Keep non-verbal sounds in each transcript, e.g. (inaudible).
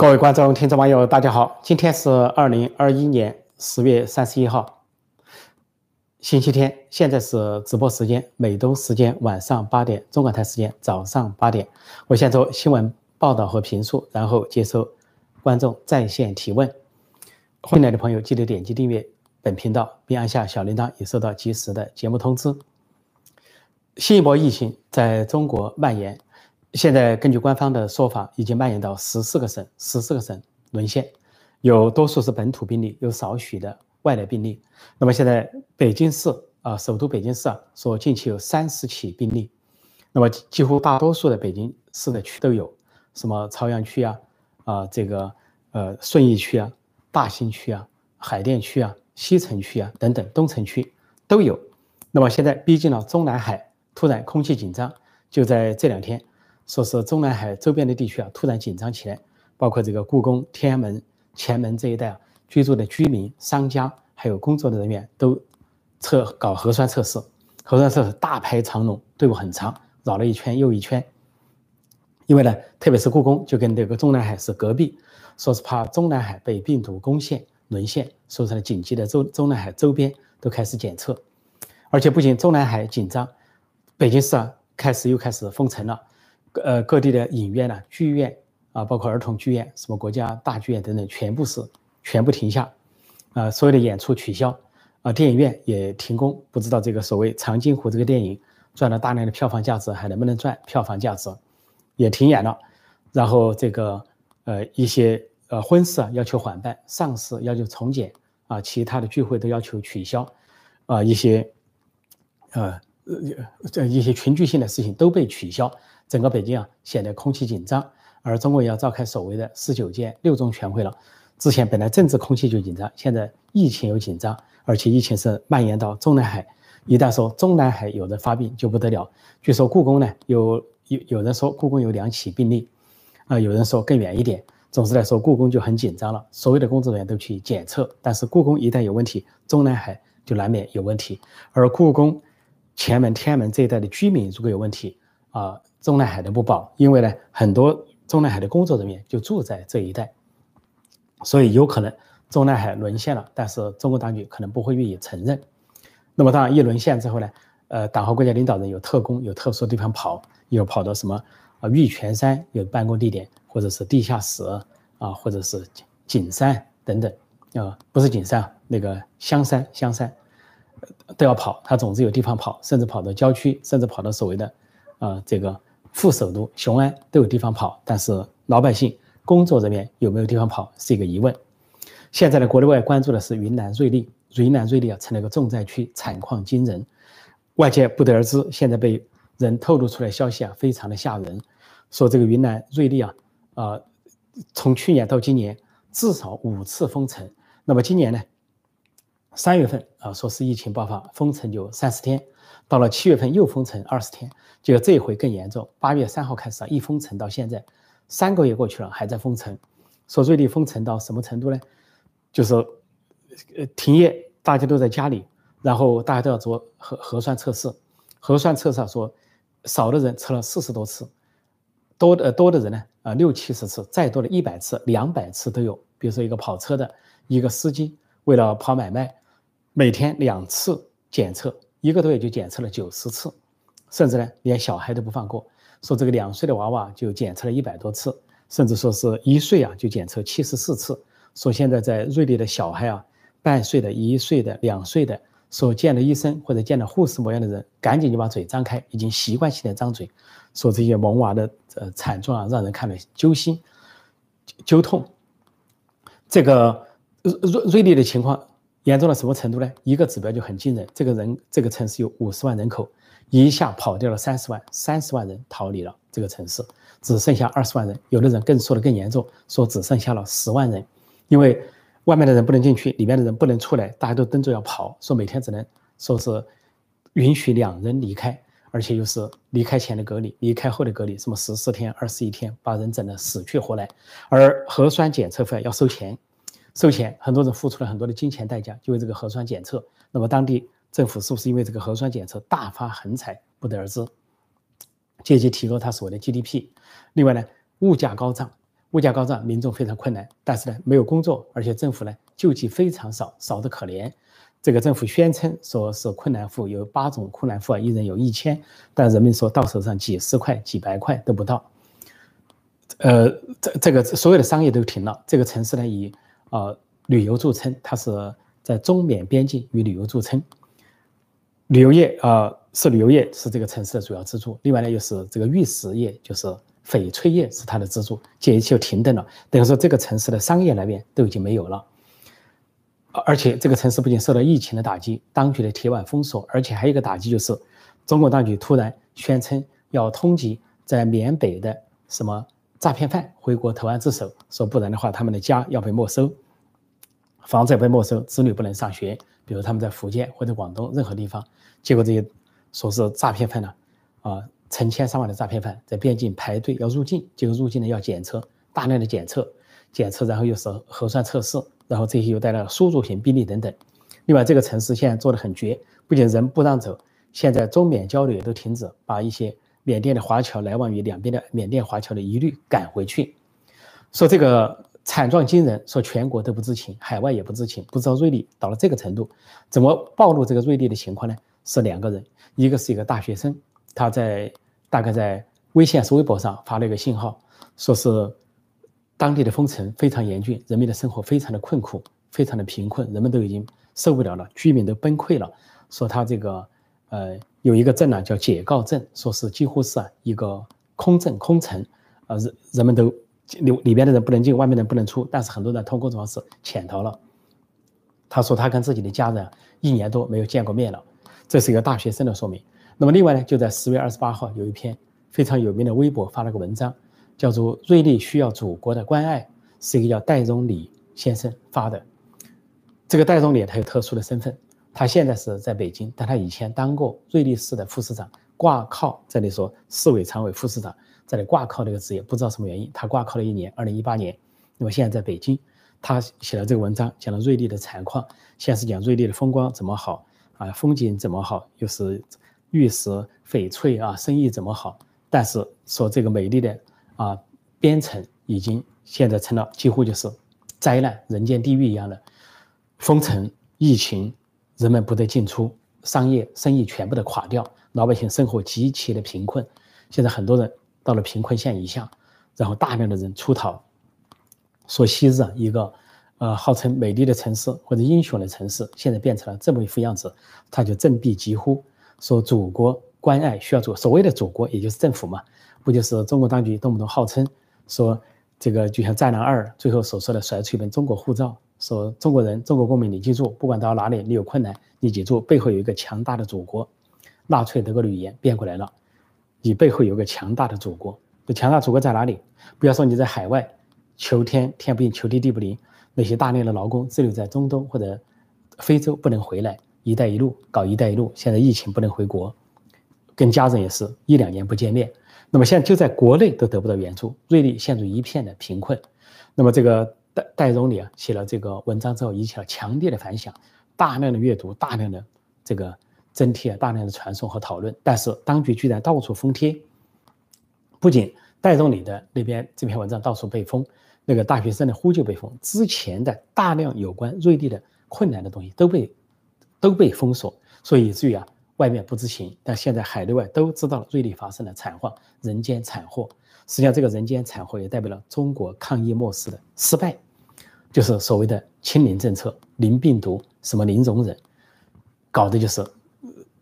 各位观众、听众、网友，大家好！今天是二零二一年十月三十一号，星期天。现在是直播时间，美东时间晚上八点，中港台时间早上八点。我先做新闻报道和评述，然后接受观众在线提问。进来的朋友记得点击订阅本频道，并按下小铃铛，以收到及时的节目通知。新一波疫情在中国蔓延。现在根据官方的说法，已经蔓延到十四个省，十四个省沦陷，有多数是本土病例，有少许的外来病例。那么现在北京市啊，首都北京市啊，说近期有三十起病例，那么几乎大多数的北京市的区都有，什么朝阳区啊，啊这个呃顺义区啊，大兴区啊，海淀区啊，西城区啊等等，东城区都有。那么现在逼近了中南海，突然空气紧张，就在这两天。说是中南海周边的地区啊，突然紧张起来，包括这个故宫、天安门、前门这一带啊，居住的居民、商家还有工作的人员都测搞核酸测试，核酸测试大排长龙，队伍很长，绕了一圈又一圈。因为呢，特别是故宫就跟这个中南海是隔壁，说是怕中南海被病毒攻陷、沦陷，所以说紧急的中中南海周边都开始检测，而且不仅中南海紧张，北京市啊开始又开始封城了。呃，各地的影院呢、剧院啊，包括儿童剧院、什么国家大剧院等等，全部是全部停下，啊，所有的演出取消，啊，电影院也停工。不知道这个所谓《长津湖》这个电影赚了大量的票房价值，还能不能赚票房价值，也停演了。然后这个呃一些呃婚事啊要求缓办，丧事要求从简啊，其他的聚会都要求取消，啊，一些呃这一些群聚性的事情都被取消。整个北京啊显得空气紧张，而中国也要召开所谓的十九届六中全会了。之前本来政治空气就紧张，现在疫情又紧张，而且疫情是蔓延到中南海。一旦说中南海有人发病就不得了。据说故宫呢有有有人说故宫有两起病例，啊有人说更远一点。总之来说故宫就很紧张了，所有的工作人员都去检测。但是故宫一旦有问题，中南海就难免有问题。而故宫、前门、天安门这一带的居民如果有问题啊。中南海的不保，因为呢，很多中南海的工作人员就住在这一带，所以有可能中南海沦陷了。但是中国当局可能不会愿意承认。那么当然，一沦陷之后呢，呃，党和国家领导人有特工，有特殊地方跑，有跑到什么啊玉泉山有办公地点，或者是地下室啊，或者是景山等等啊，不是景山，那个香山香山都要跑。他总之有地方跑，甚至跑到郊区，甚至跑到所谓的啊这个。副首都雄安都有地方跑，但是老百姓、工作人员有没有地方跑是一个疑问。现在呢，国内外关注的是云南瑞丽，云南瑞丽啊成了一个重灾区，惨况惊人。外界不得而知，现在被人透露出来消息啊，非常的吓人。说这个云南瑞丽啊，啊，从去年到今年至少五次封城。那么今年呢，三月份啊，说是疫情爆发，封城就三十天。到了七月份又封城二十天，结果这一回更严重。八月三号开始啊，一封城到现在，三个月过去了还在封城。说瑞丽封城到什么程度呢？就是，呃，停业，大家都在家里，然后大家都要做核核酸测试。核酸测试说，少的人测了四十多次，多的多的人呢啊六七十次，再多的一百次、两百次都有。比如说一个跑车的一个司机，为了跑买卖，每天两次检测。一个多月就检测了九十次，甚至呢连小孩都不放过，说这个两岁的娃娃就检测了一百多次，甚至说是一岁啊就检测七十四次。说现在在瑞丽的小孩啊，半岁的、一岁的、两岁的，所见的医生或者见的护士模样的人，赶紧就把嘴张开，已经习惯性的张嘴，说这些萌娃的呃惨状啊，让人看了揪心、揪痛。这个瑞瑞丽的情况。严重到什么程度呢？一个指标就很惊人，这个人这个城市有五十万人口，一下跑掉了三十万，三十万人逃离了这个城市，只剩下二十万人。有的人更说的更严重，说只剩下了十万人，因为外面的人不能进去，里面的人不能出来，大家都蹲着要跑，说每天只能说是允许两人离开，而且又是离开前的隔离，离开后的隔离，什么十四天、二十一天，把人整得死去活来，而核酸检测费要收钱。收钱，很多人付出了很多的金钱代价，就为这个核酸检测。那么当地政府是不是因为这个核酸检测大发横财，不得而知。借机提高它所谓的 GDP。另外呢，物价高涨，物价高涨，民众非常困难，但是呢没有工作，而且政府呢救济非常少，少得可怜。这个政府宣称说是困难户有八种困难户啊，一人有一千，但人民说到手上几十块、几百块都不到。呃，这这个所有的商业都停了。这个城市呢以呃旅游著称，它是在中缅边境以旅游著称。旅游业啊是旅游业是这个城市的主要支柱，另外呢又是这个玉石业，就是翡翠业是它的支柱，这一切就停顿了，等于说这个城市的商业来源都已经没有了。而且这个城市不仅受到疫情的打击，当局的铁腕封锁，而且还有一个打击就是，中国当局突然宣称要通缉在缅北的什么诈骗犯回国投案自首，说不然的话他们的家要被没收，房子要被没收，子女不能上学。比如他们在福建或者广东任何地方，结果这些说是诈骗犯呢，啊，成千上万的诈骗犯在边境排队要入境，结果入境呢要检测，大量的检测，检测然后又是核酸测试。然后这些又带来了输入型病例等等。另外，这个城市现在做的很绝，不仅人不让走，现在中缅交流也都停止，把一些缅甸的华侨来往于两边的缅甸华侨的一律赶回去。说这个惨状惊人，说全国都不知情，海外也不知情，不知道瑞丽到了这个程度。怎么暴露这个瑞丽的情况呢？是两个人，一个是一个大学生，他在大概在微信还是微博上发了一个信号，说是。当地的封城非常严峻，人民的生活非常的困苦，非常的贫困，人们都已经受不了了，居民都崩溃了。说他这个，呃，有一个镇呢叫解告镇，说是几乎是啊一个空镇空城，呃人人们都里里边的人不能进，外面的人不能出，但是很多人通过这种方式潜逃了。他说他跟自己的家人一年多没有见过面了，这是一个大学生的说明。那么另外呢，就在十月二十八号有一篇非常有名的微博发了个文章。叫做“瑞丽需要祖国的关爱”，是一个叫戴荣礼先生发的。这个戴荣礼他有特殊的身份，他现在是在北京，但他以前当过瑞丽市的副市长，挂靠这里说市委常委副市长，这里挂靠这个职业，不知道什么原因，他挂靠了一年，二零一八年。那么现在在北京，他写了这个文章，讲了瑞丽的惨况，先是讲瑞丽的风光怎么好啊，风景怎么好，又是玉石翡翠啊，生意怎么好，但是说这个美丽的。啊，边城已经现在成了几乎就是灾难、人间地狱一样的封城、疫情，人们不得进出，商业生意全部的垮掉，老百姓生活极其的贫困。现在很多人到了贫困线以下，然后大量的人出逃。说昔日啊一个呃号称美丽的城市或者英雄的城市，现在变成了这么一副样子，他就振臂疾呼，说祖国关爱需要祖所谓的祖国，也就是政府嘛。不就是中国当局动不动号称说这个就像《战狼二》最后所说的甩出一本中国护照，说中国人、中国公民，你记住，不管到哪里，你有困难，你记住背后有一个强大的祖国。纳粹德国的语言变过来了，你背后有个强大的祖国。这强大祖国在哪里？不要说你在海外，求天天不应，求地地不灵，那些大量的劳工滞留在中东或者非洲不能回来，“一带一路”搞“一带一路”，现在疫情不能回国，跟家人也是一两年不见面。那么现在就在国内都得不到援助，瑞丽陷入一片的贫困。那么这个戴戴荣礼啊写了这个文章之后，引起了强烈的反响，大量的阅读，大量的这个增贴，大量的传送和讨论。但是当局居然到处封贴，不仅戴荣礼的那边这篇文章到处被封，那个大学生的呼救被封，之前的大量有关瑞丽的困难的东西都被都被封锁，所以以至于啊。外面不知情，但现在海内外都知道了瑞丽发生的惨况，人间惨祸。实际上，这个人间惨祸也代表了中国抗疫末世的失败，就是所谓的清零政策、零病毒、什么零容忍，搞的就是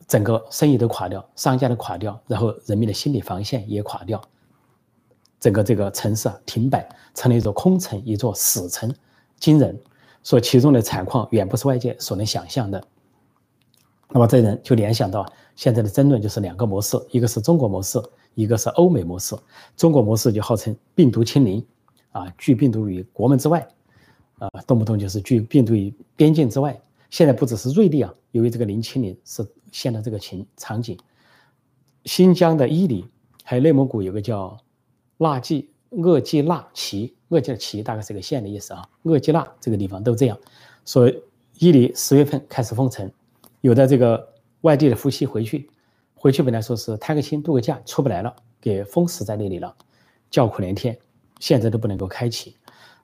整个生意都垮掉，商家都垮掉，然后人民的心理防线也垮掉，整个这个城市啊停摆，成了一座空城，一座死城，惊人。说其中的惨况远不是外界所能想象的。那么这人就联想到现在的争论就是两个模式，一个是中国模式，一个是欧美模式。中国模式就号称病毒清零，啊，拒病毒于国门之外，啊，动不动就是拒病毒于边境之外。现在不只是瑞丽啊，由于这个零清零是现在这个情场景，新疆的伊犁，还有内蒙古有个叫纳季鄂济纳旗，鄂济的旗大概是个县的意思啊，鄂济纳这个地方都这样。说伊犁十月份开始封城。有的这个外地的夫妻回去，回去本来说是探个亲度个假，出不来了，给封死在那里了，叫苦连天。现在都不能够开启。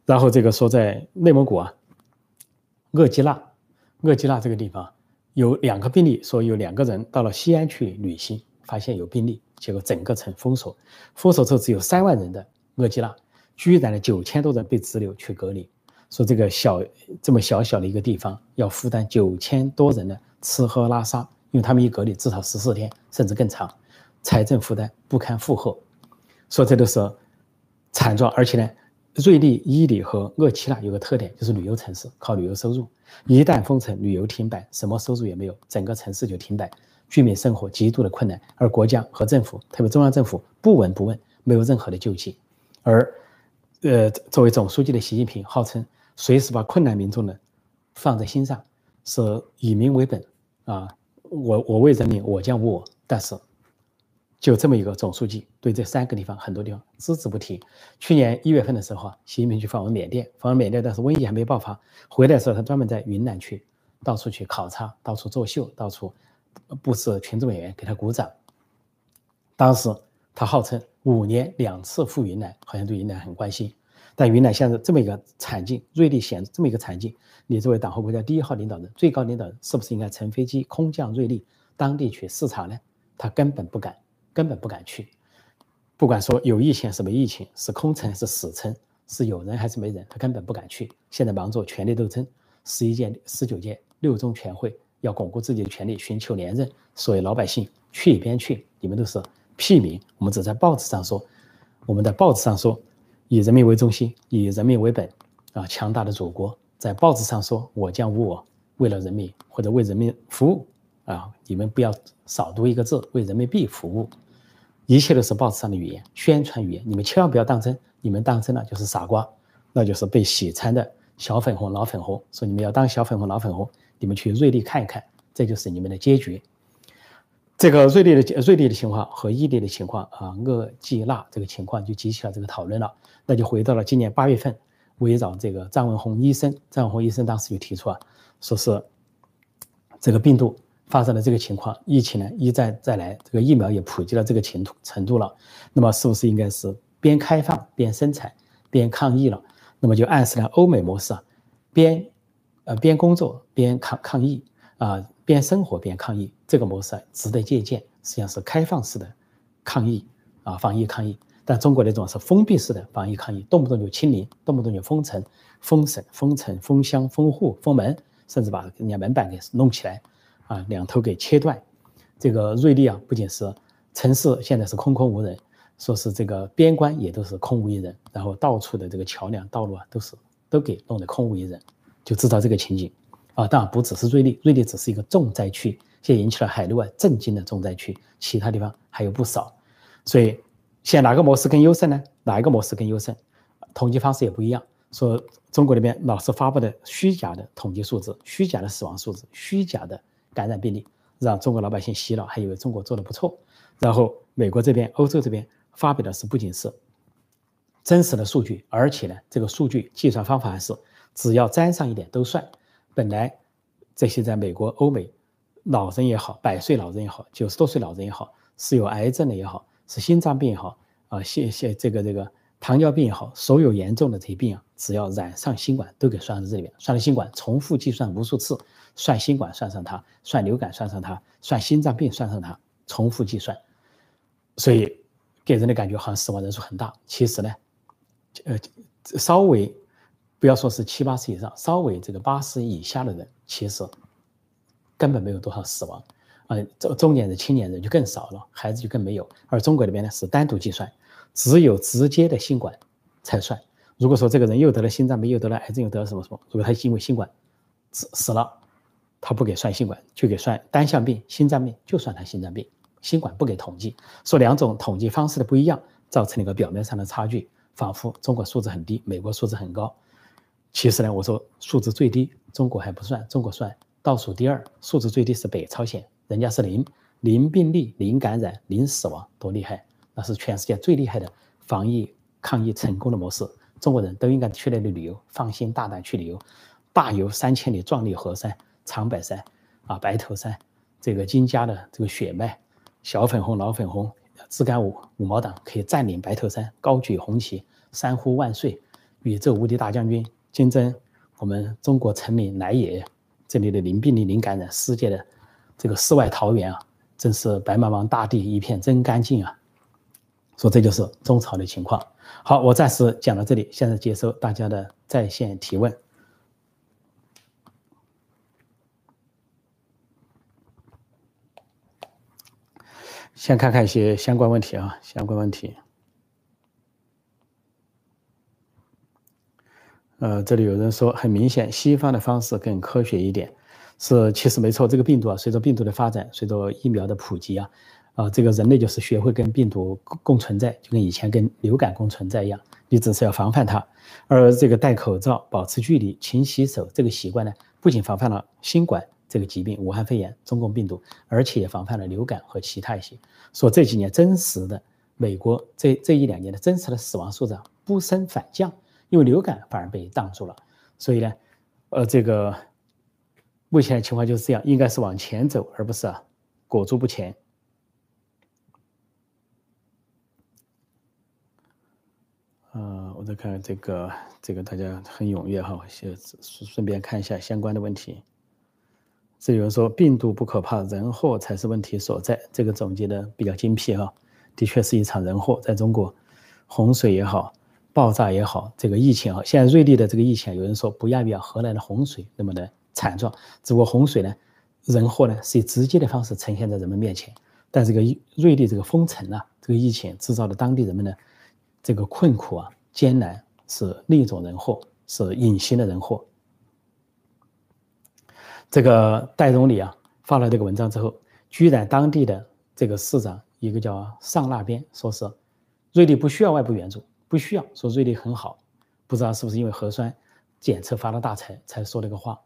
然后这个说在内蒙古啊，鄂基纳，鄂基纳这个地方有两个病例，说有两个人到了西安去旅行，发现有病例，结果整个城封锁，封锁之后只有三万人的鄂基纳，居然呢九千多人被滞留去隔离。说这个小这么小小的一个地方要负担九千多人的吃喝拉撒，因为他们一隔离至少十四天甚至更长，财政负担不堪负荷。所以这都是惨状，而且呢，瑞丽、伊犁和鄂齐纳有个特点，就是旅游城市，靠旅游收入。一旦封城，旅游停摆，什么收入也没有，整个城市就停摆，居民生活极度的困难，而国家和政府，特别中央政府不闻不问，没有任何的救济。而，呃，作为总书记的习近平号称。随时把困难民众呢放在心上，是以民为本啊！我我为人民，我将无我。但是，就这么一个总书记，对这三个地方很多地方只字不提。去年一月份的时候啊，习近平去访问缅甸，访问缅甸，但是瘟疫还没爆发。回来的时候，他专门在云南去到处去考察，到处作秀，到处布置群众演员给他鼓掌。当时他号称五年两次赴云南，好像对云南很关心。但云南现在这么一个惨境，瑞丽显这么一个惨境，你作为党和国家第一号领导人、最高领导人，是不是应该乘飞机空降瑞丽当地去视察呢？他根本不敢，根本不敢去。不管说有疫情还是没疫情，是空城是死城，是有人还是没人，他根本不敢去。现在忙着权力斗争，十一届、十九届六中全会要巩固自己的权利，寻求连任。所以老百姓去一边去，你们都是屁民。我们只在报纸上说，我们在报纸上说。以人民为中心，以人民为本，啊，强大的祖国，在报纸上说“我将无我”，为了人民或者为人民服务，啊，你们不要少读一个字，为人民币服务，一切都是报纸上的语言，宣传语言，你们千万不要当真，你们当真了就是傻瓜，那就是被洗残的小粉红、老粉红。说你们要当小粉红、老粉红，你们去瑞丽看一看，这就是你们的结局。这个瑞丽的瑞丽的情况和伊犁的情况啊，厄济纳这个情况就激起了这个讨论了。那就回到了今年八月份，围绕这个张文宏医生，张文宏医生当时就提出啊，说是这个病毒发生了这个情况，疫情呢一再再来，这个疫苗也普及了这个程度程度了，那么是不是应该是边开放边生产边抗疫了？那么就暗示了欧美模式啊，边呃边工作边抗抗疫啊。边生活边抗疫，这个模式值得借鉴。实际上是开放式的抗疫啊，防疫抗疫。但中国那种是封闭式的防疫抗疫，动不动就清零，动不动就封城、封省、封城、封乡、封户、封门，甚至把人家门板给弄起来啊，两头给切断。这个瑞丽啊，不仅是城市现在是空空无人，说是这个边关也都是空无一人，然后到处的这个桥梁、道路啊，都是都给弄得空无一人，就制造这个情景。啊，当然不只是瑞丽，瑞丽只是一个重灾区，现在引起了海内外震惊的重灾区，其他地方还有不少。所以，现在哪个模式更优胜呢？哪一个模式更优胜？统计方式也不一样。说中国那边老是发布的虚假的统计数字、虚假的死亡数字、虚假的感染病例，让中国老百姓洗脑，还以为中国做的不错。然后美国这边、欧洲这边发表的是不仅是真实的数据，而且呢，这个数据计算方法还是只要沾上一点都算。本来这些在美国、欧美老人也好，百岁老人也好，九十多岁老人也好，是有癌症的也好，是心脏病也好，啊，谢谢这个这个糖尿病也好，所有严重的这些病啊，只要染上新冠，都给算在这里面。算了新冠，重复计算无数次，算新冠算上它，算流感算上它，算心脏病算上它，重复计算，所以给人的感觉好像死亡人数很大。其实呢，呃，稍微。不要说是七八十以上，稍微这个八十以下的人，其实根本没有多少死亡，呃，中中年人、青年人就更少了，孩子就更没有。而中国里边呢是单独计算，只有直接的新冠才算。如果说这个人又得了心脏病，又得了癌症，又得了什么什么，如果他因为新冠死死了，他不给算新冠，就给算单向病、心脏病，就算他心脏病，新冠不给统计。说两种统计方式的不一样，造成了一个表面上的差距，仿佛中国数字很低，美国数字很高。其实呢，我说数字最低，中国还不算，中国算倒数第二，数字最低是北朝鲜，人家是零，零病例、零感染、零死亡，多厉害！那是全世界最厉害的防疫抗疫成功的模式，中国人都应该去那里旅游，放心大胆去旅游，大游三千里壮丽河山，长白山啊，白头山，这个金家的这个血脉，小粉红、老粉红，自干五五毛党可以占领白头山，高举红旗。三呼万岁，宇宙无敌大将军，金针，我们中国臣民来也。这里的零病例、零感染，世界的这个世外桃源啊，真是白茫茫大地一片真干净啊！说这就是中朝的情况。好，我暂时讲到这里，现在接收大家的在线提问。先看看一些相关问题啊，相关问题。呃，这里有人说，很明显，西方的方式更科学一点，是其实没错。这个病毒啊，随着病毒的发展，随着疫苗的普及啊，啊，这个人类就是学会跟病毒共存在，就跟以前跟流感共存在一样。你只是要防范它，而这个戴口罩、保持距离、勤洗手这个习惯呢，不仅防范了新冠。这个疾病，武汉肺炎、中共病毒，而且也防范了流感和其他一些。说这几年真实的美国这这一两年的真实的死亡数字不升反降，因为流感反而被挡住了。所以呢，呃，这个目前的情况就是这样，应该是往前走，而不是裹足不前。呃，我再看看这个，这个大家很踊跃哈，先顺便看一下相关的问题。这有人说病毒不可怕，人祸才是问题所在。这个总结的比较精辟哈，的确是一场人祸。在中国，洪水也好，爆炸也好，这个疫情啊，现在瑞丽的这个疫情，有人说不亚于啊荷兰的洪水那么的惨状。只不过洪水呢，人祸呢是以直接的方式呈现在人们面前，但这个瑞丽这个封城啊，这个疫情制造的当地人们的这个困苦啊、艰难，是另一种人祸，是隐形的人祸。这个戴总理啊发了这个文章之后，居然当地的这个市长一个叫尚那边说是，瑞丽不需要外部援助，不需要说瑞丽很好，不知道是不是因为核酸检测发了大财才说了个话，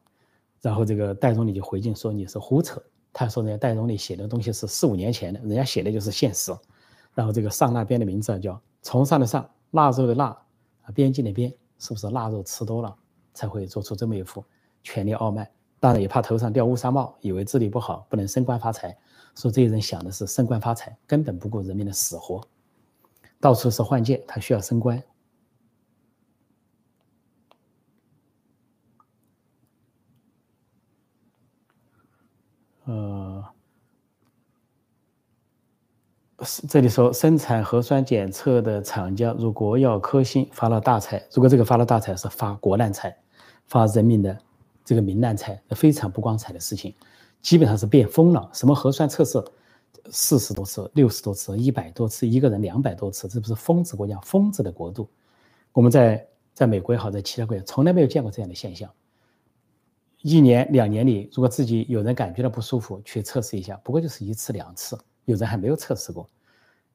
然后这个戴总理就回敬说你是胡扯，他说人家戴总理写的东西是四五年前的，人家写的就是现实，然后这个上那边的名字叫从上的上腊肉的腊边境的边，是不是腊肉吃多了才会做出这么一副权力傲慢？当然也怕头上掉乌纱帽，以为治理不好不能升官发财，说这些人想的是升官发财，根本不顾人民的死活，到处是换届，他需要升官。呃，这里说生产核酸检测的厂家如国药科兴发了大财，如果这个发了大财是发国难财，发人民的。这个民难财，非常不光彩的事情，基本上是变疯了。什么核酸测试，四十多次、六十多次、一百多次，一个人两百多次，这不是疯子国家、疯子的国度？我们在在美国也好，在其他国家，从来没有见过这样的现象。一年两年里，如果自己有人感觉到不舒服，去测试一下，不过就是一次两次，有人还没有测试过。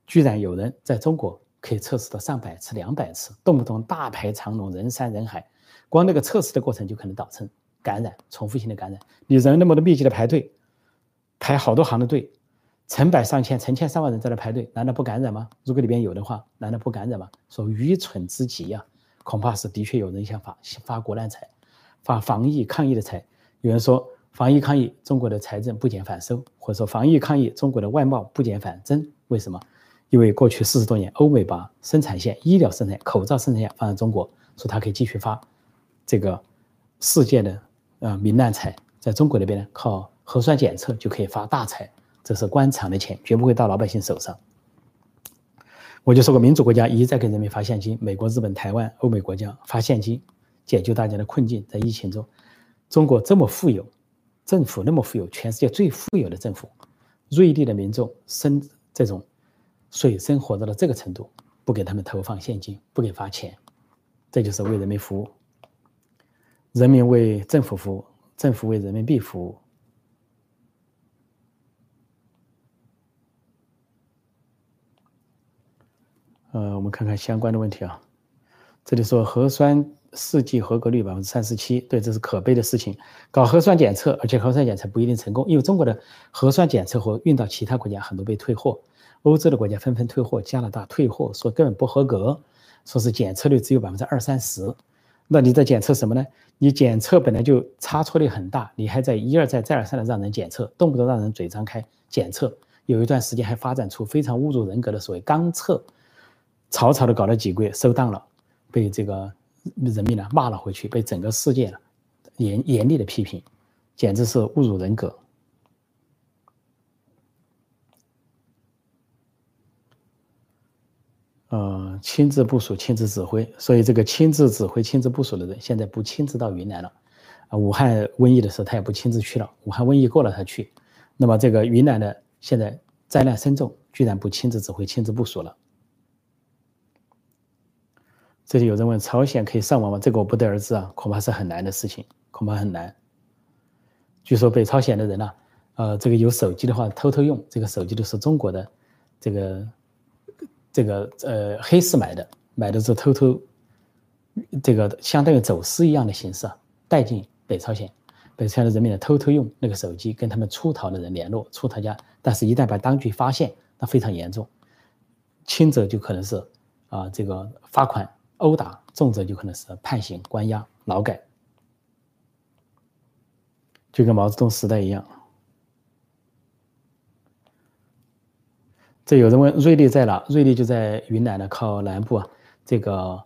居然有人在中国可以测试到上百次、两百次，动不动大排长龙，人山人海，光那个测试的过程就可能导成。感染，重复性的感染，你人那么多密集的排队，排好多行的队，成百上千、成千上万人在那排队，难道不感染吗？如果里边有的话，难道不感染吗？说愚蠢之极呀，恐怕是的确有人想发发国难财，发防疫抗疫的财。有人说防疫抗疫，中国的财政不减反收，或者说防疫抗疫，中国的外贸不减反增。为什么？因为过去四十多年，欧美把生产线、医疗生产、口罩生产线放在中国，说它可以继续发这个世界的。呃，民难财在中国那边呢，靠核酸检测就可以发大财，这是官场的钱，绝不会到老百姓手上。我就说过，民主国家一再给人民发现金，美国、日本、台湾、欧美国家发现金，解救大家的困境。在疫情中，中国这么富有，政府那么富有，全世界最富有的政府，瑞丽的民众生这种水深火热到这个程度，不给他们投放现金，不给发钱，这就是为人民服务。人民为政府服务，政府为人民币服务。呃，我们看看相关的问题啊。这里说核酸试剂合格率百分之三十七，对，这是可悲的事情。搞核酸检测，而且核酸检测不一定成功，因为中国的核酸检测和运到其他国家很多被退货，欧洲的国家纷纷退货，加拿大退货，说根本不合格，说是检测率只有百分之二三十。那你在检测什么呢？你检测本来就差错率很大，你还在一而再再而三的让人检测，动不动让人嘴张开检测。有一段时间还发展出非常侮辱人格的所谓“刚测”，草草的搞了几个月收档了。被这个人民呢骂了回去，被整个世界严严厉的批评，简直是侮辱人格。呃，亲自部署、亲自指挥，所以这个亲自指挥、亲自部署的人，现在不亲自到云南了。啊，武汉瘟疫的时候，他也不亲自去了。武汉瘟疫过了，他去。那么这个云南的现在灾难深重，居然不亲自指挥、亲自部署了。这里有人问：朝鲜可以上网吗？这个我不得而知啊，恐怕是很难的事情，恐怕很难。据说北朝鲜的人呢，呃，这个有手机的话，偷偷用这个手机都是中国的，这个。这个呃，黑市买的，买的是偷偷，这个相当于走私一样的形式啊，带进北朝鲜，北朝鲜的人民呢偷偷用那个手机跟他们出逃的人联络，出逃家，但是一旦把当局发现，那非常严重，轻则就可能是啊这个罚款、殴打，重则就可能是判刑、关押、劳改，就跟毛泽东时代一样。这有人问瑞丽在哪？瑞丽就在云南的靠南部啊，这个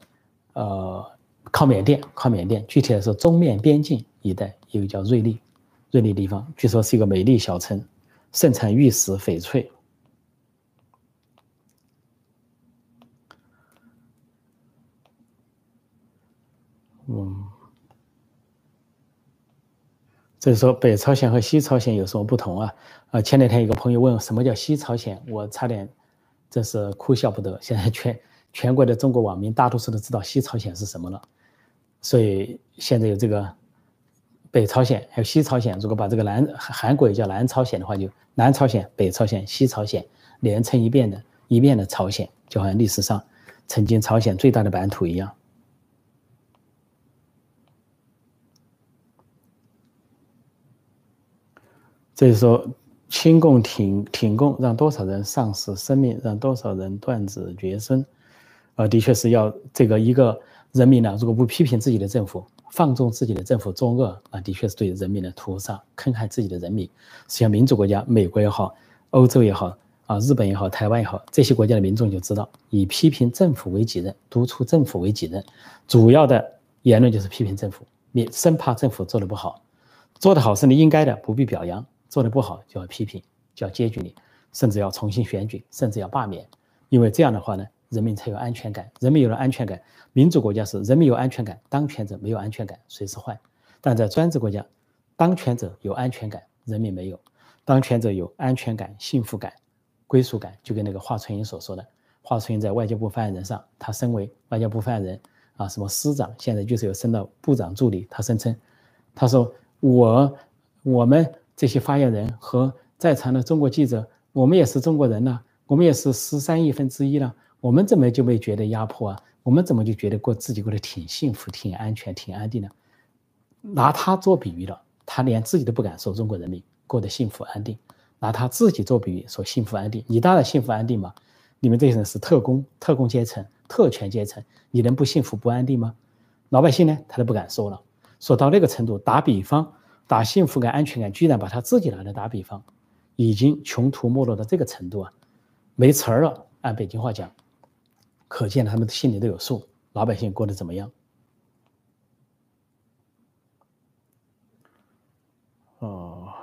呃靠缅甸，靠缅甸，具体来说中缅边境一带有个叫瑞丽，瑞丽地方，据说是一个美丽小城，盛产玉石、翡翠。嗯，所以说北朝鲜和西朝鲜有什么不同啊？啊，前两天有个朋友问什么叫西朝鲜，我差点真是哭笑不得。现在全 (laughs) 全国的中国网民大多数都知道西朝鲜是什么了，所以现在有这个北朝鲜还有西朝鲜。如果把这个南韩国也叫南朝鲜的话，就南朝鲜、北朝鲜、西朝鲜连成一遍的一遍的朝鲜，就好像历史上曾经朝鲜最大的版图一样。所以说。亲共挺挺共，让多少人丧失生命，让多少人断子绝孙，啊，的确是要这个一个人民呢，如果不批评自己的政府，放纵自己的政府作恶，啊，的确是对人民的屠杀，坑害自己的人民。像民主国家，美国也好，欧洲也好，啊，日本也好，台湾也好，这些国家的民众就知道，以批评政府为己任，督促政府为己任，主要的言论就是批评政府，你生怕政府做的不好，做得好是你应该的，不必表扬。做的不好就要批评，就要揭举你，甚至要重新选举，甚至要罢免，因为这样的话呢，人民才有安全感。人民有了安全感，民主国家是人民有安全感，当权者没有安全感，随时换。但在专制国家，当权者有安全感，人民没有。当权者有安全感、幸福感、归属感，就跟那个华春莹所说的，华春莹在外交部发言人上，他身为外交部发言人啊，什么司长，现在就是有升到部长助理，他声称，他说我我们。这些发言人和在场的中国记者，我们也是中国人呢，我们也是十三亿分之一了，我们怎么就没觉得压迫啊？我们怎么就觉得过自己过得挺幸福、挺安全、挺安定呢？拿他做比喻了，他连自己都不敢说中国人民过得幸福安定，拿他自己做比喻说幸福安定，你当然幸福安定嘛？你们这些人是特工、特工阶层、特权阶层，你能不幸福不安定吗？老百姓呢，他都不敢说了，说到那个程度，打比方。打幸福感、安全感，居然把他自己拿来打比方，已经穷途末路到这个程度啊，没词儿了。按北京话讲，可见他们心里都有数，老百姓过得怎么样？哦，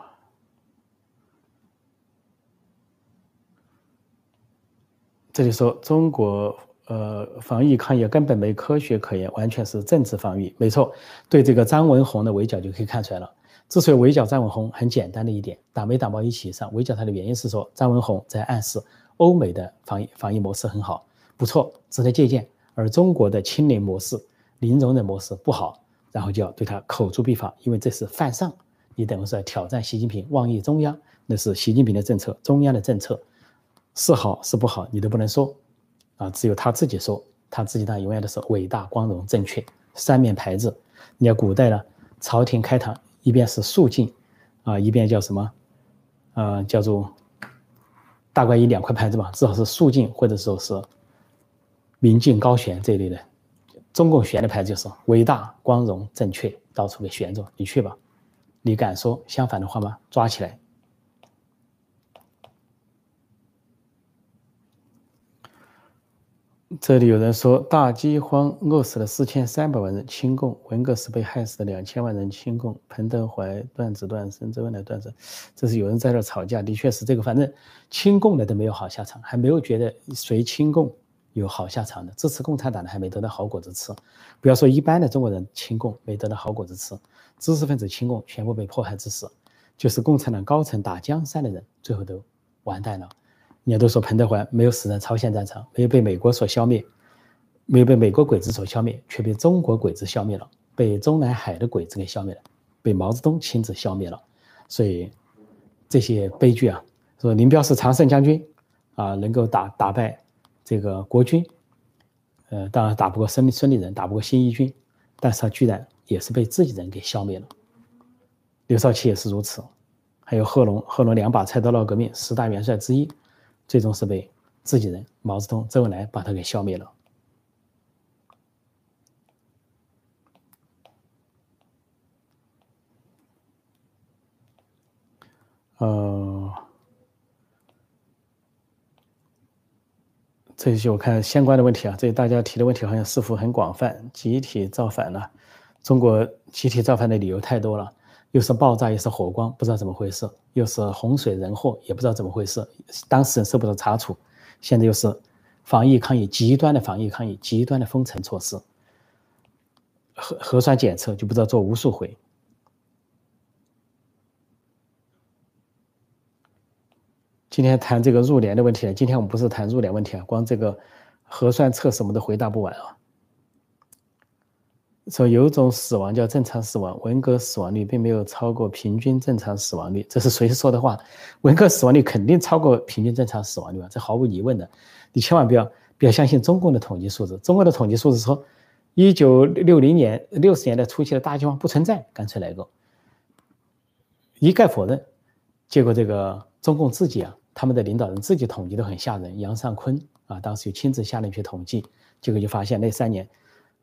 这里说中国呃防疫抗疫根本没科学可言，完全是政治防御。没错，对这个张文宏的围剿就可以看出来了。之所以围剿张文宏，很简单的一点，打没打包一起上。围剿他的原因是说，张文宏在暗示欧美的防疫防疫模式很好，不错，值得借鉴。而中国的清零模式、零容忍模式不好，然后就要对他口诛笔伐，因为这是犯上。你等于是挑战习近平，妄议中央，那是习近平的政策，中央的政策是好是不好，你都不能说啊，只有他自己说，他自己当永远都是伟大、光荣、正确，三面牌子。你要古代呢，朝廷开堂。一边是肃静，啊，一边叫什么？呃，叫做大概一两块牌子吧，至少是肃静，或者说是明镜高悬这一类的。中共悬的牌子就是伟大、光荣、正确，到处给悬着。你去吧，你敢说相反的话吗？抓起来！这里有人说，大饥荒饿死了四千三百万人，清共；文革时被害死的两千万人，清共。彭德怀断子断孙，周恩来断子，这是有人在这吵架。的确是这个，反正清共的都没有好下场，还没有觉得谁清共有好下场的。支持共产党的还没得到好果子吃，不要说一般的中国人清共没得到好果子吃，知识分子清共全部被迫害致死，就是共产党高层打江山的人最后都完蛋了。人家都说彭德怀没有死在朝鲜战场，没有被美国所消灭，没有被美国鬼子所消灭，却被中国鬼子消灭了，被中南海的鬼子给消灭了，被毛泽东亲自消灭了。所以这些悲剧啊，说林彪是常胜将军啊，能够打打败这个国军，呃，当然打不过孙孙立人，打不过新一军，但是他居然也是被自己人给消灭了。刘少奇也是如此，还有贺龙，贺龙两把菜刀闹革命十大元帅之一。最终是被自己人毛泽东、周恩来把他给消灭了。呃，这些我看相关的问题啊，这大家提的问题好像似乎很广泛。集体造反了，中国集体造反的理由太多了。又是爆炸，又是火光，不知道怎么回事；又是洪水人祸，也不知道怎么回事。当事人受不了查处，现在又是防疫抗疫极端的防疫抗疫，极端的封城措施，核核酸检测就不知道做无数回。今天谈这个入联的问题，今天我们不是谈入联问题啊，光这个核酸测试我们都回答不完啊。说有种死亡叫正常死亡，文革死亡率并没有超过平均正常死亡率，这是谁说的话？文革死亡率肯定超过平均正常死亡率啊，这毫无疑问的。你千万不要不要相信中共的统计数字，中国的统计数字说，一九六零年六十年代初期的大饥荒不存在，干脆来个一概否认。结果这个中共自己啊，他们的领导人自己统计都很吓人，杨尚昆啊，当时就亲自下令去统计，结果就发现那三年。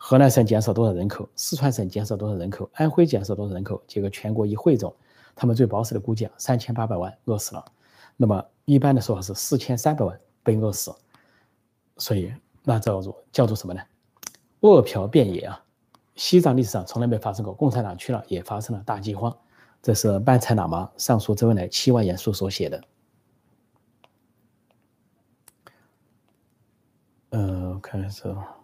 河南省减少多少人口？四川省减少多少人口？安徽减少多少人口？结果全国一汇总，他们最保守的估计啊，三千八百万饿死了。那么一般的说法是四千三百万被饿死。所以那叫做叫做什么呢？饿殍遍野啊！西藏历史上从来没发生过，共产党去了也发生了大饥荒。这是班禅喇嘛上书周恩来七万言书所写的。呃，看一下。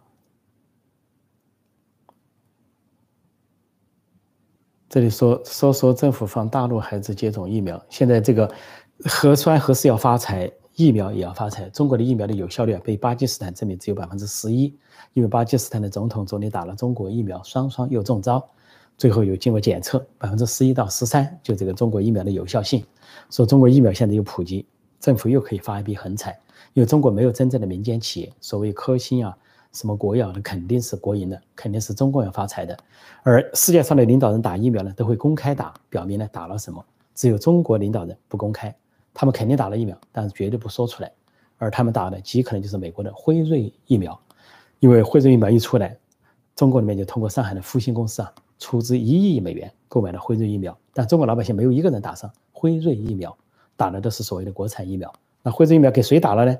这里说说说政府放大陆孩子接种疫苗，现在这个核酸核试要发财，疫苗也要发财。中国的疫苗的有效率被巴基斯坦证明只有百分之十一，因为巴基斯坦的总统总理打了中国疫苗，双双又中招，最后又经过检测，百分之十一到十三，就这个中国疫苗的有效性。说中国疫苗现在又普及，政府又可以发一笔横财，因为中国没有真正的民间企业，所谓科兴啊。什么国药的肯定是国营的，肯定是中共要发财的。而世界上的领导人打疫苗呢，都会公开打，表明呢打了什么。只有中国领导人不公开，他们肯定打了疫苗，但是绝对不说出来。而他们打的极可能就是美国的辉瑞疫苗，因为辉瑞疫苗一出来，中国里面就通过上海的复星公司啊，出资一亿美元购买了辉瑞疫苗。但中国老百姓没有一个人打上辉瑞疫苗，打的都是所谓的国产疫苗。那辉瑞疫苗给谁打了呢？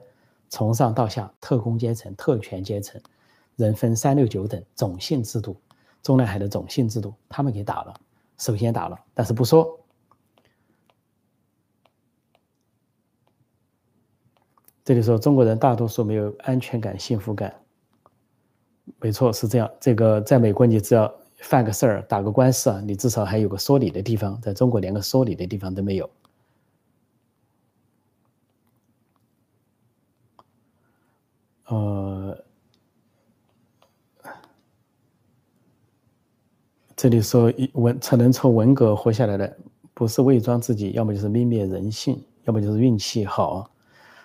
从上到下，特工阶层、特权阶层，人分三六九等，种姓制度，中南海的种姓制度，他们给打了，首先打了，但是不说。这里说中国人大多数没有安全感、幸福感，没错，是这样。这个在美国，你只要犯个事儿、打个官司啊，你至少还有个说理的地方，在中国连个说理的地方都没有。呃，这里说文才能从文革活下来的，不是伪装自己，要么就是泯灭人性，要么就是运气好。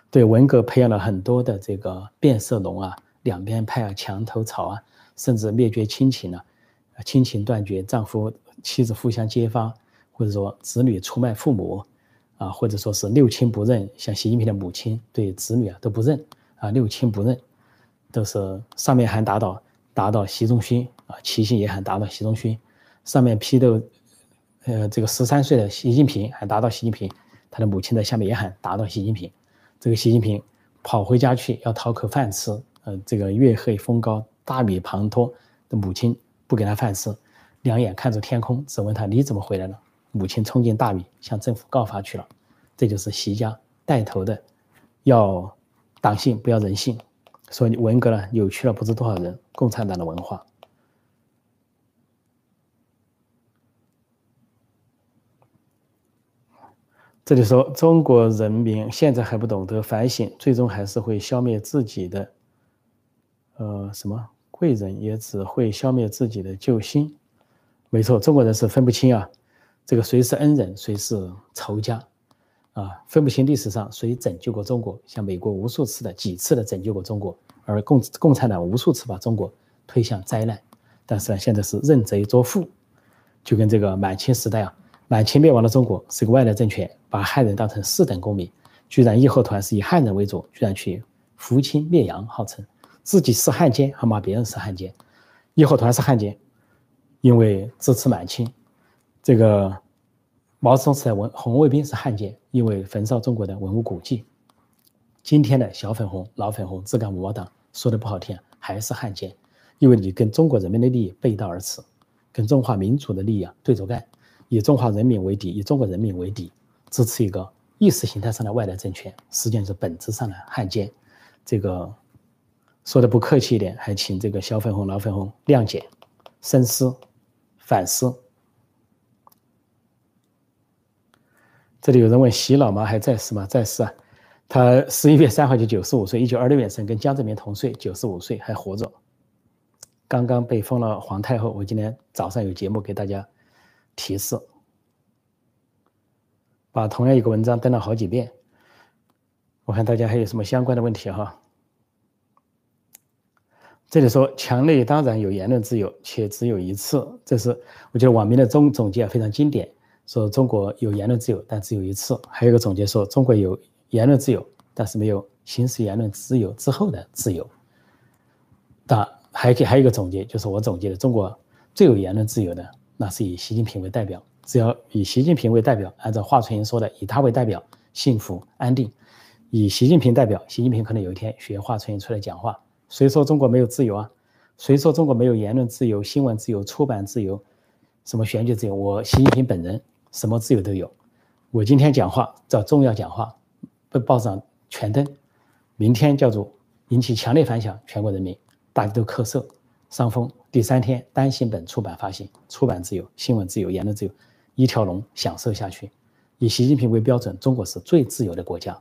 对，文革培养了很多的这个变色龙啊，两边派啊，墙头草啊，甚至灭绝亲情啊，亲情断绝，丈夫妻子互相揭发，或者说子女出卖父母啊，或者说是六亲不认，像习近平的母亲对子女啊都不认。啊，六亲不认，都是上面喊打倒打倒习仲勋啊，齐心也喊打倒习仲勋，上面批斗，呃，这个十三岁的习近平喊打倒习近平，他的母亲在下面也喊打倒习近平，这个习近平跑回家去要讨口饭吃，呃，这个月黑风高，大雨滂沱的母亲不给他饭吃，两眼看着天空，只问他你怎么回来了？母亲冲进大雨，向政府告发去了。这就是习家带头的，要党性不要人性，所以文革呢扭曲了不知多少人共产党的文化。这里说中国人民现在还不懂得反省，最终还是会消灭自己的，呃，什么贵人也只会消灭自己的救星。没错，中国人是分不清啊，这个谁是恩人，谁是仇家，啊，分不清历史上谁拯救过中国，像美国无数次的几次的拯救过中国，而共共产党无数次把中国推向灾难，但是呢，现在是认贼作父，就跟这个满清时代啊。满清灭亡的中国是个外来政权，把汉人当成四等公民，居然义和团是以汉人为主，居然去扶清灭洋，号称自己是汉奸，还骂别人是汉奸。义和团是汉奸，因为支持满清。这个毛泽东时代文红卫兵是汉奸，因为焚烧中国的文物古迹。今天的小粉红、老粉红、自干五毛党说的不好听，还是汉奸，因为你跟中国人民的利益背道而驰，跟中华民族的利益啊对着干。以中华人民为敌，以中国人民为敌，支持一个意识形态上的外来政权，实际上是本质上的汉奸。这个说的不客气一点，还请这个小粉红、老粉红谅解、深思、反思。这里有人问：习老吗还在世吗？在世啊，他十一月三号就九十五岁，一九二六年生，跟江泽民同岁，九十五岁还活着。刚刚被封了皇太后，我今天早上有节目给大家。提示，把同样一个文章登了好几遍。我看大家还有什么相关的问题哈？这里说，墙内当然有言论自由，且只有一次。这是我觉得网民的总总结非常经典，说中国有言论自由，但只有一次。还有一个总结说，中国有言论自由，但是没有行使言论自由之后的自由。但还可以还有一个总结，就是我总结的，中国最有言论自由的。那是以习近平为代表，只要以习近平为代表，按照华春莹说的，以他为代表，幸福安定。以习近平代表，习近平可能有一天学华春莹出来讲话。谁说中国没有自由啊？谁说中国没有言论自由、新闻自由、出版自由、什么选举自由？我习近平本人什么自由都有。我今天讲话叫重要讲话，被报上全登。明天叫做引起强烈反响，全国人民大家都咳嗽。伤风第三天单行本出版发行，出版自由、新闻自由、言论自由，一条龙享受下去。以习近平为标准，中国是最自由的国家。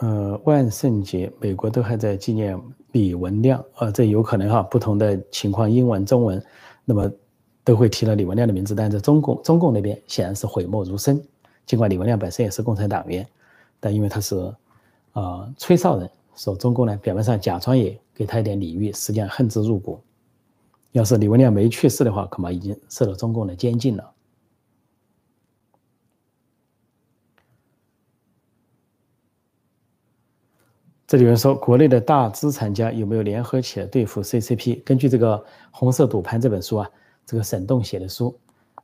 呃，万圣节，美国都还在纪念李文亮，呃，这有可能哈，不同的情况，英文、中文，那么都会提了李文亮的名字，但在中共中共那边显然是讳莫如深。尽管李文亮本身也是共产党员，但因为他是，呃，吹哨人，说中共呢表面上假装也给他一点礼遇，实际上恨之入骨。要是李文亮没去世的话，恐怕已经受到中共的监禁了。这里有人说，国内的大资产家有没有联合起来对付 CCP？根据这个《红色赌盘》这本书啊，这个沈栋写的书，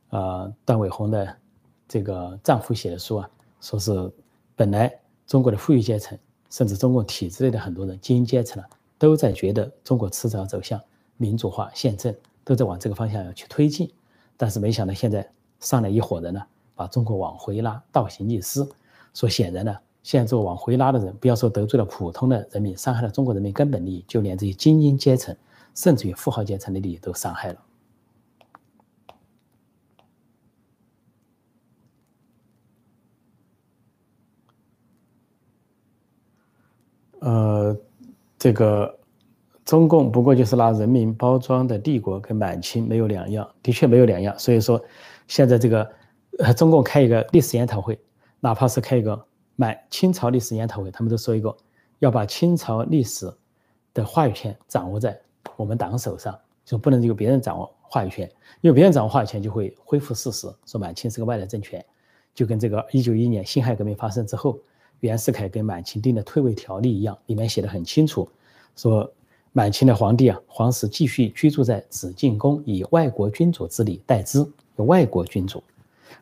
呃，段伟宏的。这个丈夫写的书啊，说是本来中国的富裕阶层，甚至中共体制内的很多人、精英阶层呢，都在觉得中国迟早走向民主化、宪政，都在往这个方向要去推进。但是没想到现在上来一伙人呢，把中国往回拉，倒行逆施。说显然呢，现在做往回拉的人，不要说得罪了普通的人民，伤害了中国人民根本利益，就连这些精英阶层，甚至于富豪阶层的利益都伤害了。呃，这个中共不过就是拿人民包装的帝国，跟满清没有两样，的确没有两样。所以说，现在这个呃，中共开一个历史研讨会，哪怕是开一个满清朝历史研讨会，他们都说一个要把清朝历史的话语权掌握在我们党手上，就不能由别人掌握话语权，因为别人掌握话语权就会恢复事实，说满清是个外来政权，就跟这个一九一一年辛亥革命发生之后。袁世凯跟满清定的退位条例一样，里面写的很清楚，说满清的皇帝啊，皇室继续居住在紫禁宫，以外国君主之礼待之，有外国君主。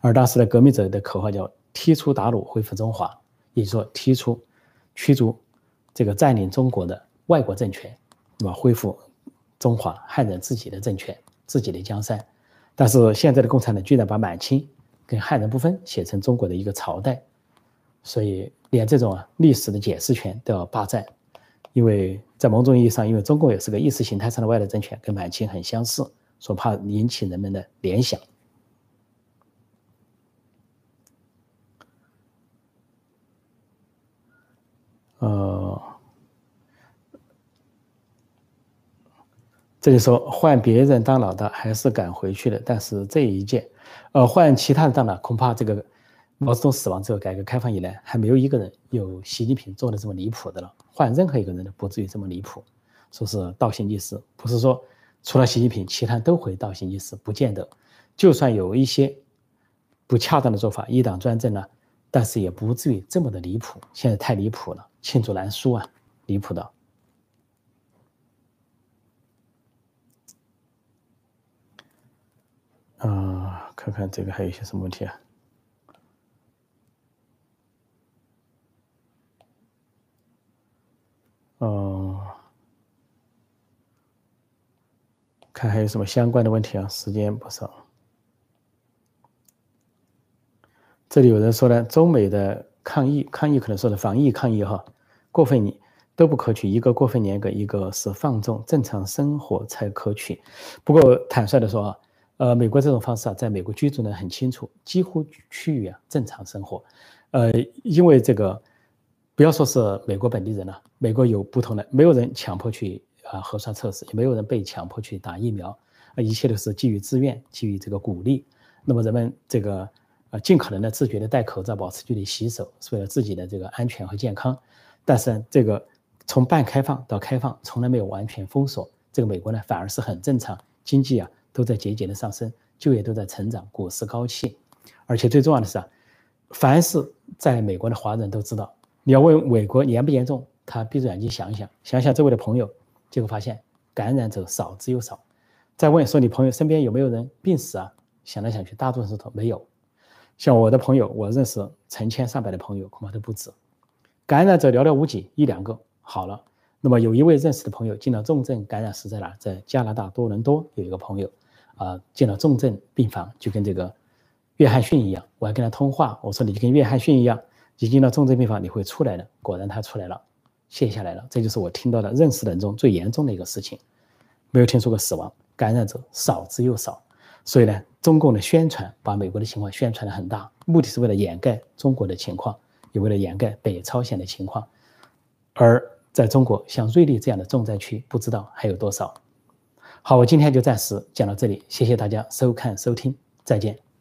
而当时的革命者的口号叫“踢出鞑虏，恢复中华”，也就说提出、驱逐这个占领中国的外国政权，那么？恢复中华汉人自己的政权、自己的江山。但是现在的共产党居然把满清跟汉人不分写成中国的一个朝代，所以连这种历史的解释权都要霸占。因为在某种意义上，因为中国也是个意识形态上的外来政权，跟满清很相似，所怕引起人们的联想。呃，这里说换别人当老大还是敢回去的，但是这一届，呃，换其他的当了，恐怕这个毛泽东死亡之后，改革开放以来，还没有一个人有习近平做的这么离谱的了。换任何一个人都不至于这么离谱，说是倒行逆施，不是说除了习近平，其他都会倒行逆施，不见得。就算有一些不恰当的做法，一党专政呢，但是也不至于这么的离谱。现在太离谱了。罄竹难书啊，离谱的。啊，看看这个还有一些什么问题啊？哦，看还有什么相关的问题啊？时间不少。这里有人说呢，中美的。抗疫，抗疫可能说的防疫抗疫哈，过分你都不可取，一个过分严格，一个是放纵，正常生活才可取。不过坦率的说啊，呃，美国这种方式啊，在美国居住的人很清楚，几乎趋于啊正常生活。呃，因为这个，不要说是美国本地人了，美国有不同的，没有人强迫去啊核酸测试，也没有人被强迫去打疫苗，啊，一切都是基于自愿，基于这个鼓励。那么人们这个。啊，尽可能的自觉的戴口罩，保持距离，洗手，是为了自己的这个安全和健康。但是这个从半开放到开放，从来没有完全封锁。这个美国呢，反而是很正常，经济啊都在节节的上升，就业都在成长，股市高企。而且最重要的是啊，凡是在美国的华人都知道，你要问美国严不严重，他闭着眼睛想一想，想想周围的朋友，结果发现感染者少之又少。再问说你朋友身边有没有人病死啊？想来想去，大多数都没有。像我的朋友，我认识成千上百的朋友，恐怕都不止。感染者寥寥无几，一两个好了。那么有一位认识的朋友进了重症感染室，在哪？在加拿大多伦多有一个朋友，啊，进了重症病房，就跟这个约翰逊一样。我还跟他通话，我说你就跟约翰逊一样，你进了重症病房，你会出来的。果然他出来了，卸下来了。这就是我听到的认识的人中最严重的一个事情，没有听说过死亡，感染者少之又少。所以呢，中共的宣传把美国的情况宣传的很大，目的是为了掩盖中国的情况，也为了掩盖北朝鲜的情况。而在中国，像瑞丽这样的重灾区，不知道还有多少。好，我今天就暂时讲到这里，谢谢大家收看收听，再见。